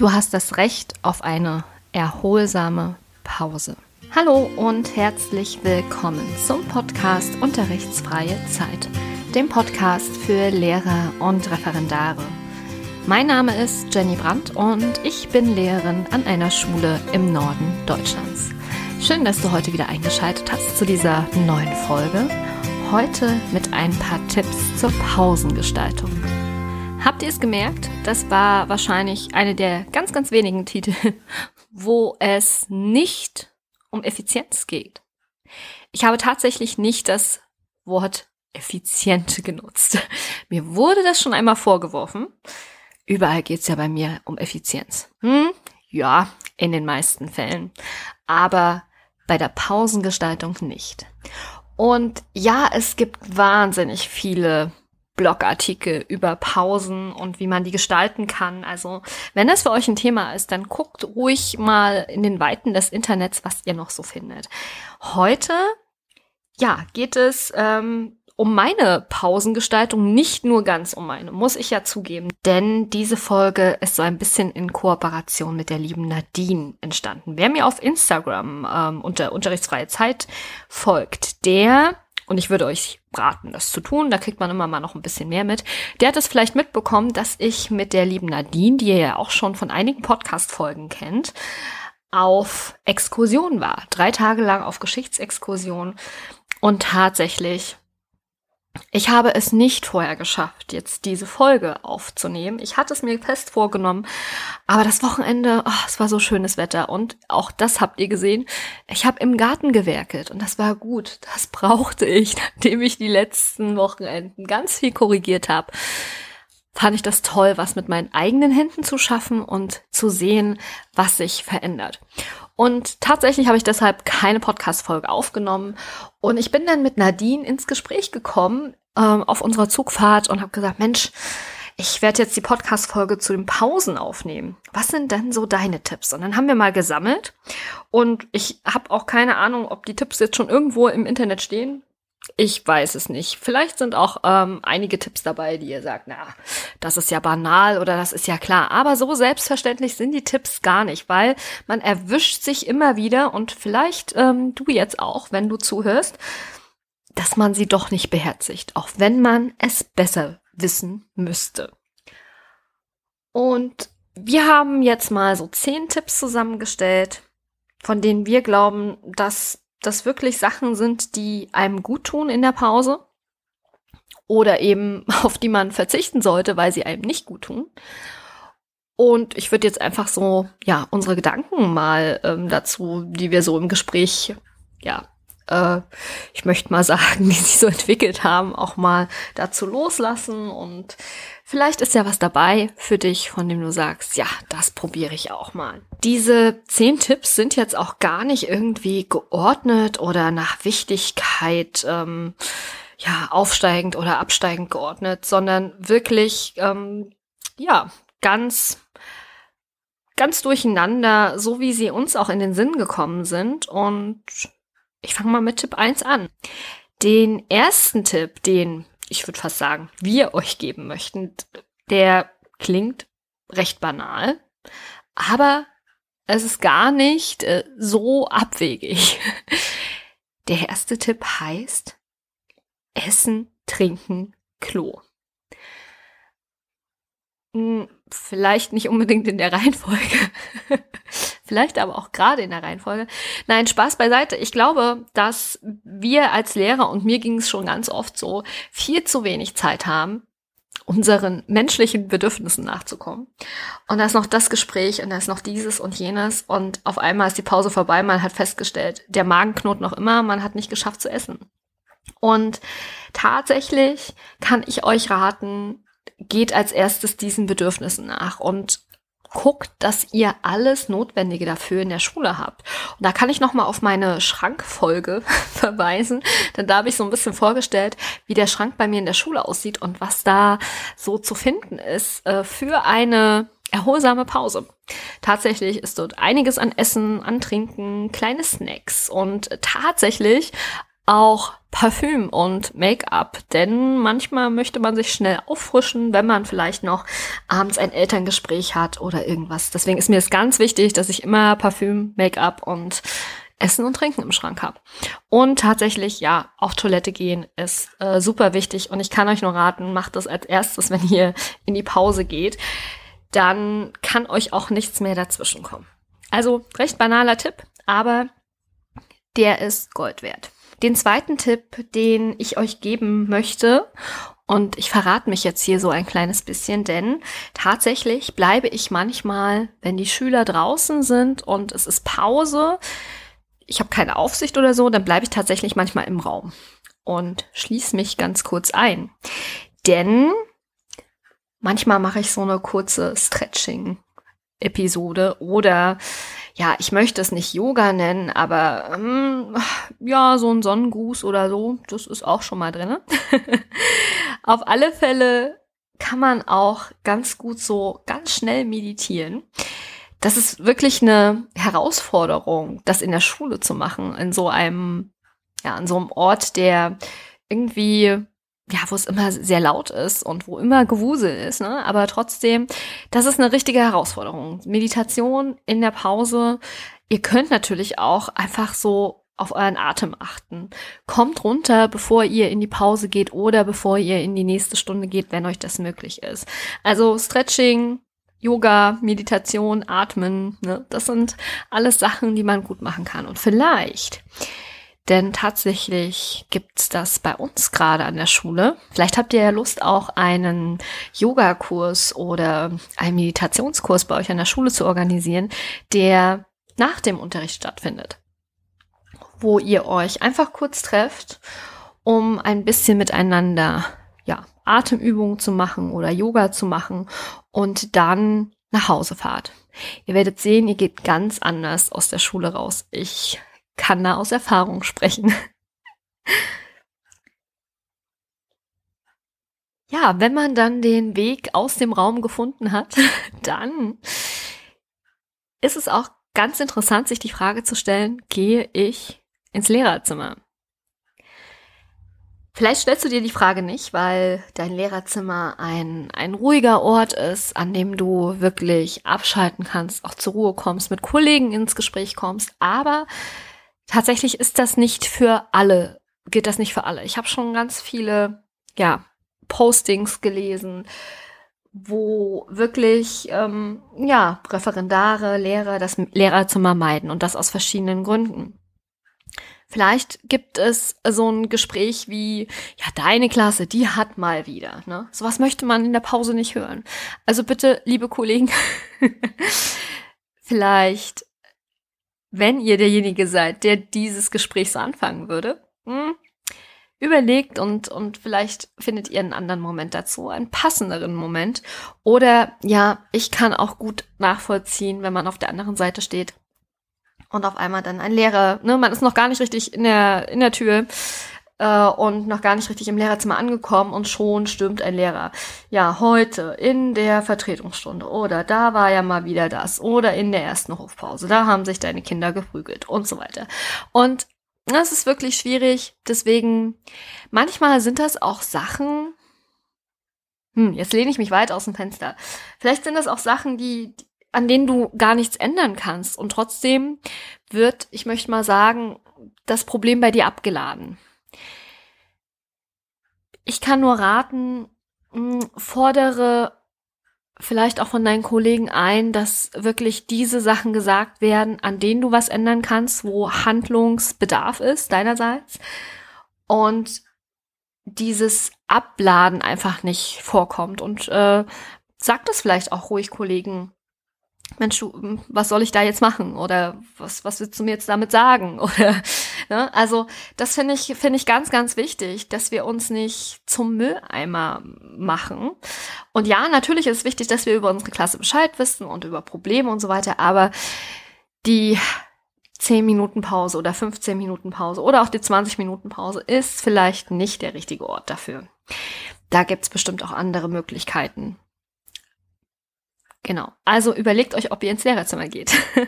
Du hast das Recht auf eine erholsame Pause. Hallo und herzlich willkommen zum Podcast Unterrichtsfreie Zeit, dem Podcast für Lehrer und Referendare. Mein Name ist Jenny Brandt und ich bin Lehrerin an einer Schule im Norden Deutschlands. Schön, dass du heute wieder eingeschaltet hast zu dieser neuen Folge. Heute mit ein paar Tipps zur Pausengestaltung. Habt ihr es gemerkt? Das war wahrscheinlich eine der ganz, ganz wenigen Titel, wo es nicht um Effizienz geht. Ich habe tatsächlich nicht das Wort effizient genutzt. Mir wurde das schon einmal vorgeworfen. Überall geht es ja bei mir um Effizienz. Hm? Ja, in den meisten Fällen. Aber bei der Pausengestaltung nicht. Und ja, es gibt wahnsinnig viele Blogartikel über Pausen und wie man die gestalten kann. Also, wenn das für euch ein Thema ist, dann guckt ruhig mal in den Weiten des Internets, was ihr noch so findet. Heute, ja, geht es ähm, um meine Pausengestaltung, nicht nur ganz um meine, muss ich ja zugeben. Denn diese Folge ist so ein bisschen in Kooperation mit der lieben Nadine entstanden. Wer mir auf Instagram ähm, unter unterrichtsfreie Zeit folgt, der und ich würde euch raten, das zu tun. Da kriegt man immer mal noch ein bisschen mehr mit. Der hat es vielleicht mitbekommen, dass ich mit der lieben Nadine, die ihr ja auch schon von einigen Podcast-Folgen kennt, auf Exkursion war. Drei Tage lang auf Geschichtsexkursion. Und tatsächlich ich habe es nicht vorher geschafft, jetzt diese Folge aufzunehmen. Ich hatte es mir fest vorgenommen, aber das Wochenende, oh, es war so schönes Wetter und auch das habt ihr gesehen. Ich habe im Garten gewerkelt und das war gut. Das brauchte ich, nachdem ich die letzten Wochenenden ganz viel korrigiert habe. Fand ich das toll, was mit meinen eigenen Händen zu schaffen und zu sehen, was sich verändert. Und tatsächlich habe ich deshalb keine Podcast-Folge aufgenommen. Und ich bin dann mit Nadine ins Gespräch gekommen ähm, auf unserer Zugfahrt und habe gesagt, Mensch, ich werde jetzt die Podcast-Folge zu den Pausen aufnehmen. Was sind denn so deine Tipps? Und dann haben wir mal gesammelt. Und ich habe auch keine Ahnung, ob die Tipps jetzt schon irgendwo im Internet stehen. Ich weiß es nicht. Vielleicht sind auch ähm, einige Tipps dabei, die ihr sagt, na, das ist ja banal oder das ist ja klar. Aber so selbstverständlich sind die Tipps gar nicht, weil man erwischt sich immer wieder und vielleicht ähm, du jetzt auch, wenn du zuhörst, dass man sie doch nicht beherzigt, auch wenn man es besser wissen müsste. Und wir haben jetzt mal so zehn Tipps zusammengestellt, von denen wir glauben, dass das wirklich Sachen sind, die einem gut tun in der Pause oder eben auf die man verzichten sollte, weil sie einem nicht gut tun. Und ich würde jetzt einfach so, ja, unsere Gedanken mal ähm, dazu, die wir so im Gespräch, ja, äh, ich möchte mal sagen, die sich so entwickelt haben, auch mal dazu loslassen und Vielleicht ist ja was dabei für dich, von dem du sagst, ja, das probiere ich auch mal. Diese zehn Tipps sind jetzt auch gar nicht irgendwie geordnet oder nach Wichtigkeit ähm, ja aufsteigend oder absteigend geordnet, sondern wirklich ähm, ja ganz ganz durcheinander, so wie sie uns auch in den Sinn gekommen sind. Und ich fange mal mit Tipp 1 an. Den ersten Tipp, den ich würde fast sagen, wir euch geben möchten, der klingt recht banal, aber es ist gar nicht äh, so abwegig. Der erste Tipp heißt Essen, Trinken, Klo. Hm, vielleicht nicht unbedingt in der Reihenfolge. Vielleicht aber auch gerade in der Reihenfolge. Nein, Spaß beiseite. Ich glaube, dass wir als Lehrer, und mir ging es schon ganz oft so, viel zu wenig Zeit haben, unseren menschlichen Bedürfnissen nachzukommen. Und da ist noch das Gespräch und da ist noch dieses und jenes und auf einmal ist die Pause vorbei, man hat festgestellt, der Magen knurrt noch immer, man hat nicht geschafft zu essen. Und tatsächlich kann ich euch raten, geht als erstes diesen Bedürfnissen nach und guckt, dass ihr alles Notwendige dafür in der Schule habt. Und da kann ich noch mal auf meine Schrankfolge verweisen, denn da habe ich so ein bisschen vorgestellt, wie der Schrank bei mir in der Schule aussieht und was da so zu finden ist äh, für eine erholsame Pause. Tatsächlich ist dort einiges an Essen, an Trinken, kleine Snacks und tatsächlich auch Parfüm und Make-up, denn manchmal möchte man sich schnell auffrischen, wenn man vielleicht noch abends ein Elterngespräch hat oder irgendwas. Deswegen ist mir es ganz wichtig, dass ich immer Parfüm, Make-up und Essen und Trinken im Schrank habe. Und tatsächlich, ja, auch Toilette gehen ist äh, super wichtig und ich kann euch nur raten, macht das als erstes, wenn ihr in die Pause geht. Dann kann euch auch nichts mehr dazwischen kommen. Also recht banaler Tipp, aber der ist Gold wert. Den zweiten Tipp, den ich euch geben möchte, und ich verrate mich jetzt hier so ein kleines bisschen, denn tatsächlich bleibe ich manchmal, wenn die Schüler draußen sind und es ist Pause, ich habe keine Aufsicht oder so, dann bleibe ich tatsächlich manchmal im Raum und schließe mich ganz kurz ein. Denn manchmal mache ich so eine kurze Stretching-Episode oder ja, ich möchte es nicht Yoga nennen, aber ähm, ja, so ein Sonnengruß oder so, das ist auch schon mal drin. Auf alle Fälle kann man auch ganz gut so ganz schnell meditieren das ist wirklich eine Herausforderung, das in der Schule zu machen, in so einem, ja, an so einem Ort, der irgendwie, ja, wo es immer sehr laut ist und wo immer Gewusel ist, ne? Aber trotzdem, das ist eine richtige Herausforderung. Meditation in der Pause. Ihr könnt natürlich auch einfach so auf euren Atem achten. Kommt runter, bevor ihr in die Pause geht oder bevor ihr in die nächste Stunde geht, wenn euch das möglich ist. Also Stretching, Yoga, Meditation, Atmen, ne? das sind alles Sachen, die man gut machen kann. Und vielleicht, denn tatsächlich gibt's das bei uns gerade an der Schule. Vielleicht habt ihr ja Lust, auch einen Yogakurs oder einen Meditationskurs bei euch an der Schule zu organisieren, der nach dem Unterricht stattfindet. Wo ihr euch einfach kurz trefft, um ein bisschen miteinander ja, Atemübungen zu machen oder Yoga zu machen und dann nach Hause fahrt. Ihr werdet sehen, ihr geht ganz anders aus der Schule raus. Ich kann da aus Erfahrung sprechen. ja, wenn man dann den Weg aus dem Raum gefunden hat, dann ist es auch ganz interessant, sich die Frage zu stellen, gehe ich ins Lehrerzimmer? Vielleicht stellst du dir die Frage nicht, weil dein Lehrerzimmer ein, ein ruhiger Ort ist, an dem du wirklich abschalten kannst, auch zur Ruhe kommst, mit Kollegen ins Gespräch kommst. Aber tatsächlich ist das nicht für alle, gilt das nicht für alle. Ich habe schon ganz viele, ja, Postings gelesen, wo wirklich, ähm, ja, Referendare, Lehrer das Lehrerzimmer meiden und das aus verschiedenen Gründen. Vielleicht gibt es so ein Gespräch wie, ja, deine Klasse, die hat mal wieder. Ne? Sowas möchte man in der Pause nicht hören. Also bitte, liebe Kollegen, vielleicht, wenn ihr derjenige seid, der dieses Gespräch so anfangen würde, hm, überlegt und, und vielleicht findet ihr einen anderen Moment dazu, einen passenderen Moment. Oder ja, ich kann auch gut nachvollziehen, wenn man auf der anderen Seite steht und auf einmal dann ein Lehrer, ne, man ist noch gar nicht richtig in der, in der Tür äh, und noch gar nicht richtig im Lehrerzimmer angekommen und schon stürmt ein Lehrer. Ja, heute in der Vertretungsstunde oder da war ja mal wieder das oder in der ersten Hofpause, da haben sich deine Kinder geprügelt und so weiter. Und das ist wirklich schwierig, deswegen manchmal sind das auch Sachen, hm, jetzt lehne ich mich weit aus dem Fenster. Vielleicht sind das auch Sachen, die, an denen du gar nichts ändern kannst. Und trotzdem wird, ich möchte mal sagen, das Problem bei dir abgeladen. Ich kann nur raten, hm, fordere vielleicht auch von deinen Kollegen ein, dass wirklich diese Sachen gesagt werden, an denen du was ändern kannst, wo Handlungsbedarf ist deinerseits. Und dieses Abladen einfach nicht vorkommt. Und äh, sag das vielleicht auch ruhig Kollegen Mensch, hm, was soll ich da jetzt machen? Oder was, was willst du mir jetzt damit sagen? Oder, ne? Also, das finde ich, finde ich ganz, ganz wichtig, dass wir uns nicht zum Mülleimer machen. Und ja, natürlich ist es wichtig, dass wir über unsere Klasse Bescheid wissen und über Probleme und so weiter, aber die 10 Minuten Pause oder 15 Minuten Pause oder auch die 20 Minuten Pause ist vielleicht nicht der richtige Ort dafür. Da gibt's bestimmt auch andere Möglichkeiten. Genau. Also überlegt euch, ob ihr ins Lehrerzimmer geht.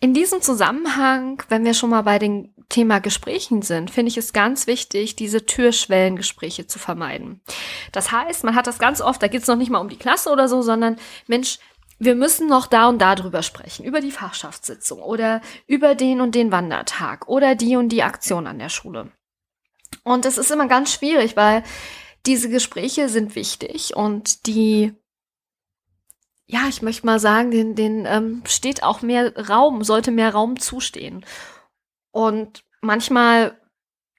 In diesem Zusammenhang, wenn wir schon mal bei den Thema Gesprächen sind, finde ich es ganz wichtig, diese Türschwellengespräche zu vermeiden. Das heißt, man hat das ganz oft, da geht es noch nicht mal um die Klasse oder so, sondern Mensch, wir müssen noch da und da drüber sprechen, über die Fachschaftssitzung oder über den und den Wandertag oder die und die Aktion an der Schule. Und es ist immer ganz schwierig, weil diese Gespräche sind wichtig und die, ja, ich möchte mal sagen, den, den ähm, steht auch mehr Raum, sollte mehr Raum zustehen. Und manchmal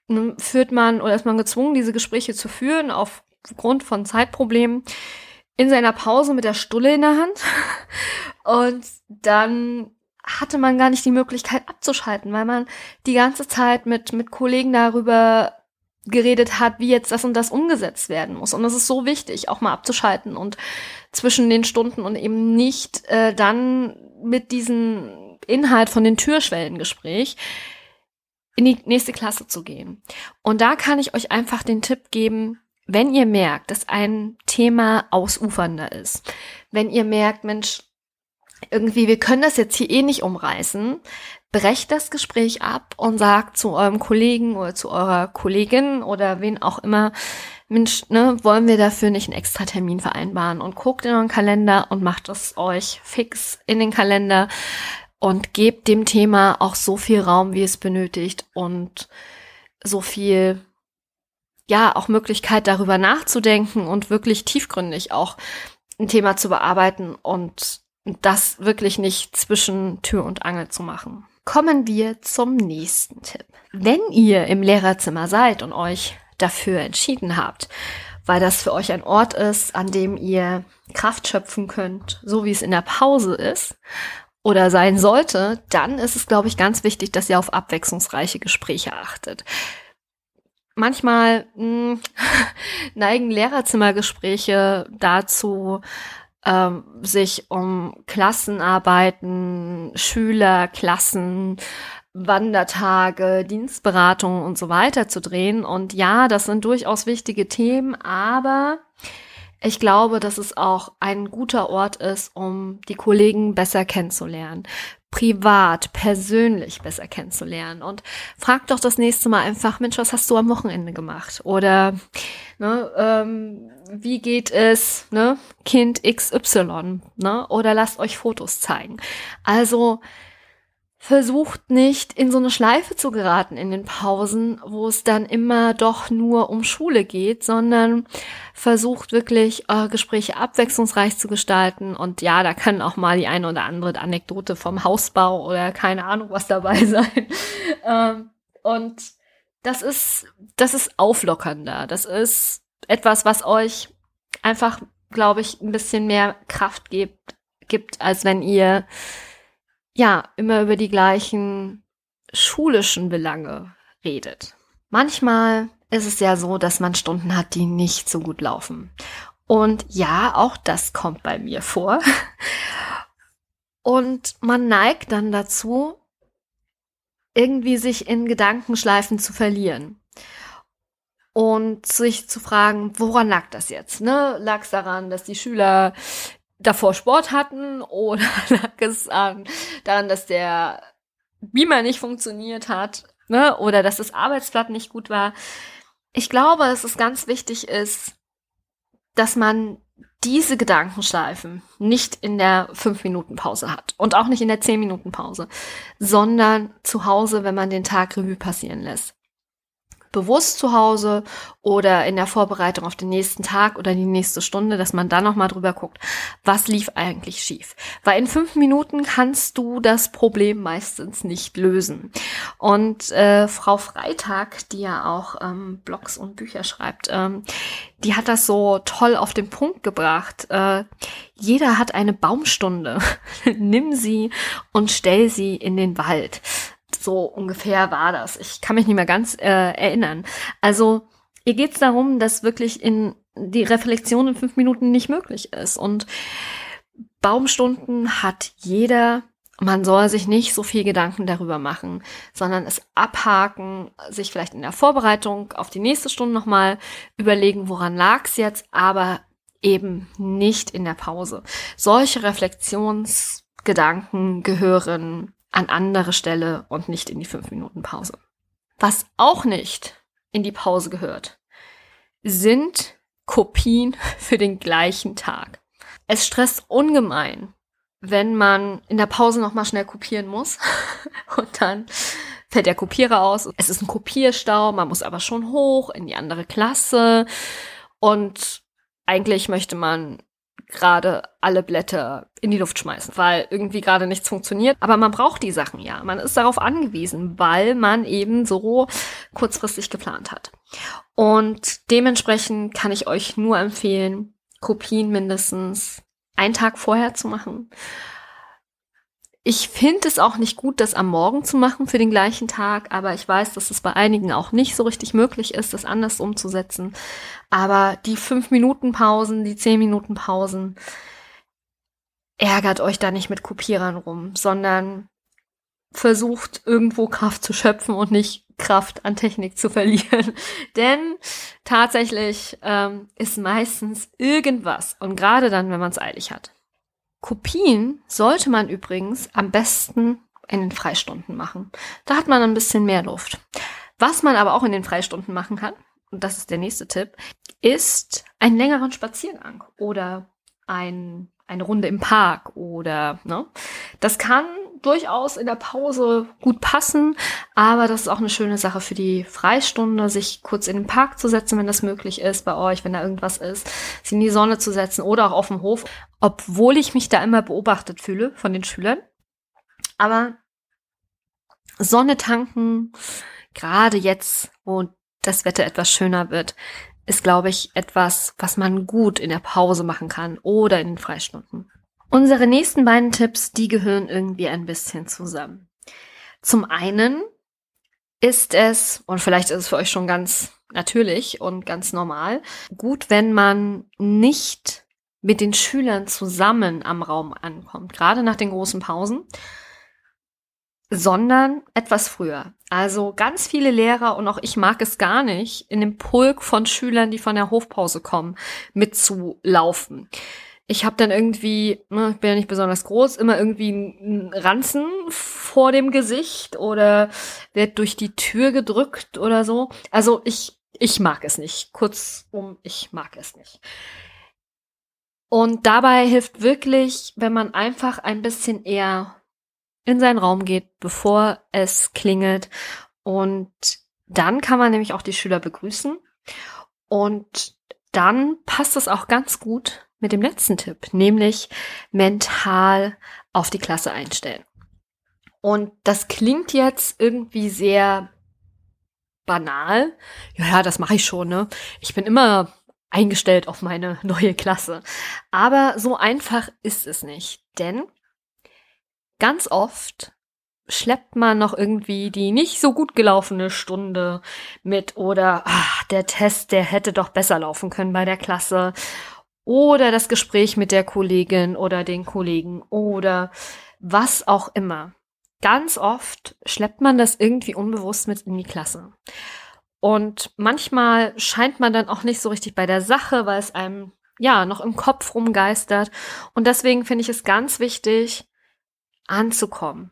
ne, führt man oder ist man gezwungen, diese Gespräche zu führen aufgrund von Zeitproblemen in seiner Pause mit der Stulle in der Hand. Und dann hatte man gar nicht die Möglichkeit abzuschalten, weil man die ganze Zeit mit, mit Kollegen darüber geredet hat, wie jetzt das und das umgesetzt werden muss. Und das ist so wichtig, auch mal abzuschalten und zwischen den Stunden und eben nicht äh, dann mit diesem Inhalt von den Türschwellengespräch in die nächste Klasse zu gehen. Und da kann ich euch einfach den Tipp geben, wenn ihr merkt, dass ein Thema ausufernder ist, wenn ihr merkt, Mensch, irgendwie, wir können das jetzt hier eh nicht umreißen, brecht das Gespräch ab und sagt zu eurem Kollegen oder zu eurer Kollegin oder wen auch immer, Mensch, ne, wollen wir dafür nicht einen extra Termin vereinbaren und guckt in euren Kalender und macht es euch fix in den Kalender und gebt dem Thema auch so viel Raum, wie es benötigt und so viel ja auch Möglichkeit darüber nachzudenken und wirklich tiefgründig auch ein Thema zu bearbeiten und das wirklich nicht zwischen Tür und Angel zu machen. Kommen wir zum nächsten Tipp. Wenn ihr im Lehrerzimmer seid und euch dafür entschieden habt, weil das für euch ein Ort ist, an dem ihr Kraft schöpfen könnt, so wie es in der Pause ist oder sein sollte, dann ist es, glaube ich, ganz wichtig, dass ihr auf abwechslungsreiche Gespräche achtet manchmal mh, hm, neigen Lehrerzimmergespräche dazu, ähm, sich um Klassenarbeiten, Schüler, Klassen, Wandertage, Dienstberatungen und so weiter zu drehen. Und ja, das sind durchaus wichtige Themen, aber ich glaube, dass es auch ein guter Ort ist, um die Kollegen besser kennenzulernen privat, persönlich besser kennenzulernen. Und frag doch das nächste Mal einfach, Mensch, was hast du am Wochenende gemacht? Oder ne, ähm, wie geht es, ne, Kind XY, ne? Oder lasst euch Fotos zeigen. Also versucht nicht in so eine Schleife zu geraten in den Pausen, wo es dann immer doch nur um Schule geht, sondern versucht wirklich eure Gespräche abwechslungsreich zu gestalten. Und ja, da kann auch mal die eine oder andere Anekdote vom Hausbau oder keine Ahnung was dabei sein. Ähm, und das ist, das ist auflockernder. Das ist etwas, was euch einfach, glaube ich, ein bisschen mehr Kraft gibt, gibt, als wenn ihr ja, immer über die gleichen schulischen Belange redet. Manchmal ist es ja so, dass man Stunden hat, die nicht so gut laufen. Und ja, auch das kommt bei mir vor. Und man neigt dann dazu, irgendwie sich in Gedankenschleifen zu verlieren. Und sich zu fragen, woran lag das jetzt? Ne? Lag es daran, dass die Schüler davor Sport hatten oder lag es an, daran, dass der Beamer nicht funktioniert hat ne? oder dass das Arbeitsblatt nicht gut war. Ich glaube, dass es ganz wichtig ist, dass man diese Gedankenschleifen nicht in der 5-Minuten-Pause hat. Und auch nicht in der 10-Minuten-Pause, sondern zu Hause, wenn man den Tag Revue passieren lässt bewusst zu Hause oder in der Vorbereitung auf den nächsten Tag oder die nächste Stunde, dass man dann nochmal drüber guckt, was lief eigentlich schief. Weil in fünf Minuten kannst du das Problem meistens nicht lösen. Und äh, Frau Freitag, die ja auch ähm, Blogs und Bücher schreibt, ähm, die hat das so toll auf den Punkt gebracht. Äh, jeder hat eine Baumstunde. Nimm sie und stell sie in den Wald. So ungefähr war das. Ich kann mich nicht mehr ganz äh, erinnern. Also ihr geht es darum, dass wirklich in die Reflexion in fünf Minuten nicht möglich ist. Und Baumstunden hat jeder. Man soll sich nicht so viel Gedanken darüber machen, sondern es abhaken, sich vielleicht in der Vorbereitung auf die nächste Stunde nochmal überlegen, woran lag's jetzt, aber eben nicht in der Pause. Solche Reflexionsgedanken gehören an andere Stelle und nicht in die fünf Minuten Pause. Was auch nicht in die Pause gehört, sind Kopien für den gleichen Tag. Es stresst ungemein, wenn man in der Pause noch mal schnell kopieren muss und dann fällt der Kopierer aus. Es ist ein Kopierstau, man muss aber schon hoch in die andere Klasse und eigentlich möchte man gerade alle Blätter in die Luft schmeißen, weil irgendwie gerade nichts funktioniert. Aber man braucht die Sachen ja. Man ist darauf angewiesen, weil man eben so kurzfristig geplant hat. Und dementsprechend kann ich euch nur empfehlen, Kopien mindestens einen Tag vorher zu machen. Ich finde es auch nicht gut, das am Morgen zu machen für den gleichen Tag, aber ich weiß, dass es bei einigen auch nicht so richtig möglich ist, das anders umzusetzen. Aber die fünf Minuten Pausen, die zehn Minuten Pausen, ärgert euch da nicht mit Kopierern rum, sondern versucht irgendwo Kraft zu schöpfen und nicht Kraft an Technik zu verlieren. Denn tatsächlich ähm, ist meistens irgendwas und gerade dann, wenn man es eilig hat. Kopien sollte man übrigens am besten in den Freistunden machen. Da hat man ein bisschen mehr Luft. Was man aber auch in den Freistunden machen kann, und das ist der nächste Tipp, ist einen längeren Spaziergang oder ein, eine Runde im Park oder ne. Das kann durchaus in der Pause gut passen, aber das ist auch eine schöne Sache für die Freistunde, sich kurz in den Park zu setzen, wenn das möglich ist bei euch, wenn da irgendwas ist, sich in die Sonne zu setzen oder auch auf dem Hof, obwohl ich mich da immer beobachtet fühle von den Schülern. Aber Sonne tanken, gerade jetzt, wo das Wetter etwas schöner wird, ist, glaube ich, etwas, was man gut in der Pause machen kann oder in den Freistunden. Unsere nächsten beiden Tipps, die gehören irgendwie ein bisschen zusammen. Zum einen ist es, und vielleicht ist es für euch schon ganz natürlich und ganz normal, gut, wenn man nicht mit den Schülern zusammen am Raum ankommt, gerade nach den großen Pausen, sondern etwas früher. Also ganz viele Lehrer und auch ich mag es gar nicht, in dem Pulk von Schülern, die von der Hofpause kommen, mitzulaufen ich habe dann irgendwie, ne, ich bin ja nicht besonders groß, immer irgendwie einen Ranzen vor dem Gesicht oder werd durch die Tür gedrückt oder so. Also ich, ich mag es nicht. Kurzum, ich mag es nicht. Und dabei hilft wirklich, wenn man einfach ein bisschen eher in seinen Raum geht, bevor es klingelt. Und dann kann man nämlich auch die Schüler begrüßen. Und dann passt es auch ganz gut, mit dem letzten Tipp, nämlich mental auf die Klasse einstellen. Und das klingt jetzt irgendwie sehr banal. Ja, das mache ich schon, ne? Ich bin immer eingestellt auf meine neue Klasse. Aber so einfach ist es nicht, denn ganz oft schleppt man noch irgendwie die nicht so gut gelaufene Stunde mit oder ach, der Test, der hätte doch besser laufen können bei der Klasse oder das Gespräch mit der Kollegin oder den Kollegen oder was auch immer. Ganz oft schleppt man das irgendwie unbewusst mit in die Klasse. Und manchmal scheint man dann auch nicht so richtig bei der Sache, weil es einem ja noch im Kopf rumgeistert. Und deswegen finde ich es ganz wichtig, anzukommen.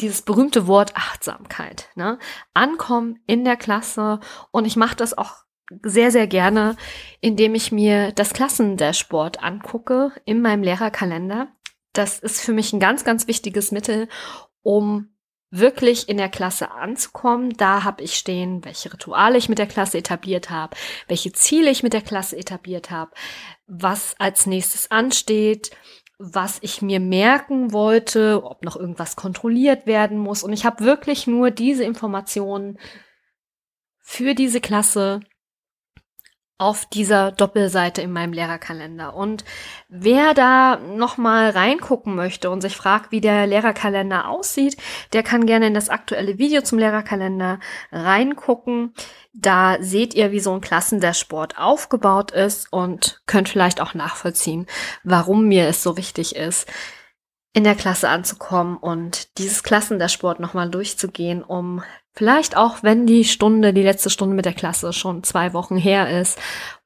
Dieses berühmte Wort Achtsamkeit. Ne? Ankommen in der Klasse. Und ich mache das auch sehr, sehr gerne, indem ich mir das Klassendashboard angucke in meinem Lehrerkalender. Das ist für mich ein ganz, ganz wichtiges Mittel, um wirklich in der Klasse anzukommen. Da habe ich stehen, welche Rituale ich mit der Klasse etabliert habe, welche Ziele ich mit der Klasse etabliert habe, was als nächstes ansteht, was ich mir merken wollte, ob noch irgendwas kontrolliert werden muss. Und ich habe wirklich nur diese Informationen für diese Klasse auf dieser Doppelseite in meinem Lehrerkalender. Und wer da nochmal reingucken möchte und sich fragt, wie der Lehrerkalender aussieht, der kann gerne in das aktuelle Video zum Lehrerkalender reingucken. Da seht ihr, wie so ein Klassendashboard aufgebaut ist und könnt vielleicht auch nachvollziehen, warum mir es so wichtig ist, in der Klasse anzukommen und dieses Klassendashboard nochmal durchzugehen, um Vielleicht auch, wenn die Stunde, die letzte Stunde mit der Klasse schon zwei Wochen her ist,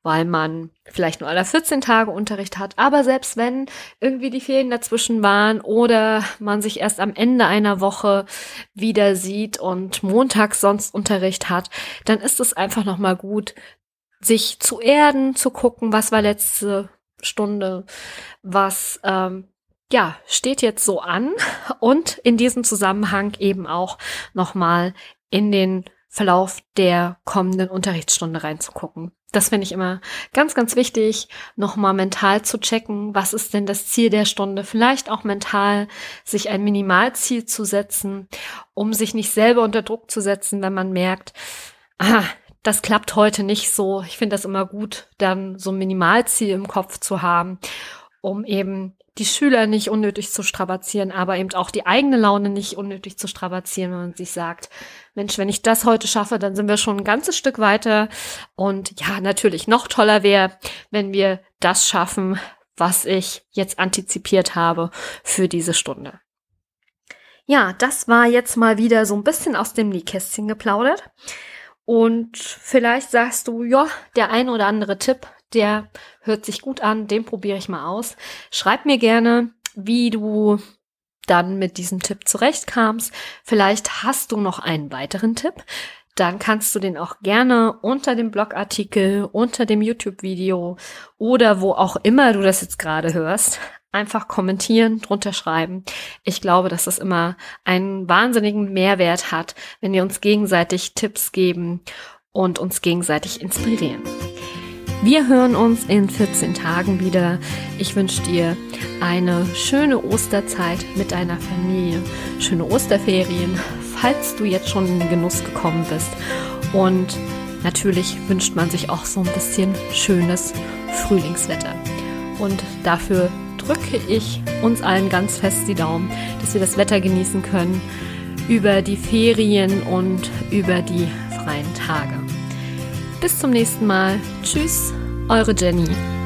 weil man vielleicht nur alle 14 Tage Unterricht hat. Aber selbst wenn irgendwie die Ferien dazwischen waren oder man sich erst am Ende einer Woche wieder sieht und montags sonst Unterricht hat, dann ist es einfach nochmal gut, sich zu erden, zu gucken, was war letzte Stunde, was ähm, ja, steht jetzt so an und in diesem Zusammenhang eben auch nochmal in den Verlauf der kommenden Unterrichtsstunde reinzugucken. Das finde ich immer ganz, ganz wichtig, nochmal mental zu checken, was ist denn das Ziel der Stunde, vielleicht auch mental sich ein Minimalziel zu setzen, um sich nicht selber unter Druck zu setzen, wenn man merkt, ah, das klappt heute nicht so. Ich finde das immer gut, dann so ein Minimalziel im Kopf zu haben, um eben die Schüler nicht unnötig zu strapazieren, aber eben auch die eigene Laune nicht unnötig zu strapazieren, wenn man sich sagt, Mensch, wenn ich das heute schaffe, dann sind wir schon ein ganzes Stück weiter. Und ja, natürlich noch toller wäre, wenn wir das schaffen, was ich jetzt antizipiert habe für diese Stunde. Ja, das war jetzt mal wieder so ein bisschen aus dem Nähkästchen geplaudert. Und vielleicht sagst du, ja, der ein oder andere Tipp, der hört sich gut an, den probiere ich mal aus. Schreib mir gerne, wie du dann mit diesem Tipp zurechtkamst. Vielleicht hast du noch einen weiteren Tipp. Dann kannst du den auch gerne unter dem Blogartikel, unter dem YouTube-Video oder wo auch immer du das jetzt gerade hörst, einfach kommentieren, drunter schreiben. Ich glaube, dass das immer einen wahnsinnigen Mehrwert hat, wenn wir uns gegenseitig Tipps geben und uns gegenseitig inspirieren. Wir hören uns in 14 Tagen wieder. Ich wünsche dir eine schöne Osterzeit mit deiner Familie, schöne Osterferien, falls du jetzt schon in den Genuss gekommen bist. Und natürlich wünscht man sich auch so ein bisschen schönes Frühlingswetter. Und dafür drücke ich uns allen ganz fest die Daumen, dass wir das Wetter genießen können über die Ferien und über die freien Tage. Bis zum nächsten Mal. Tschüss, eure Jenny.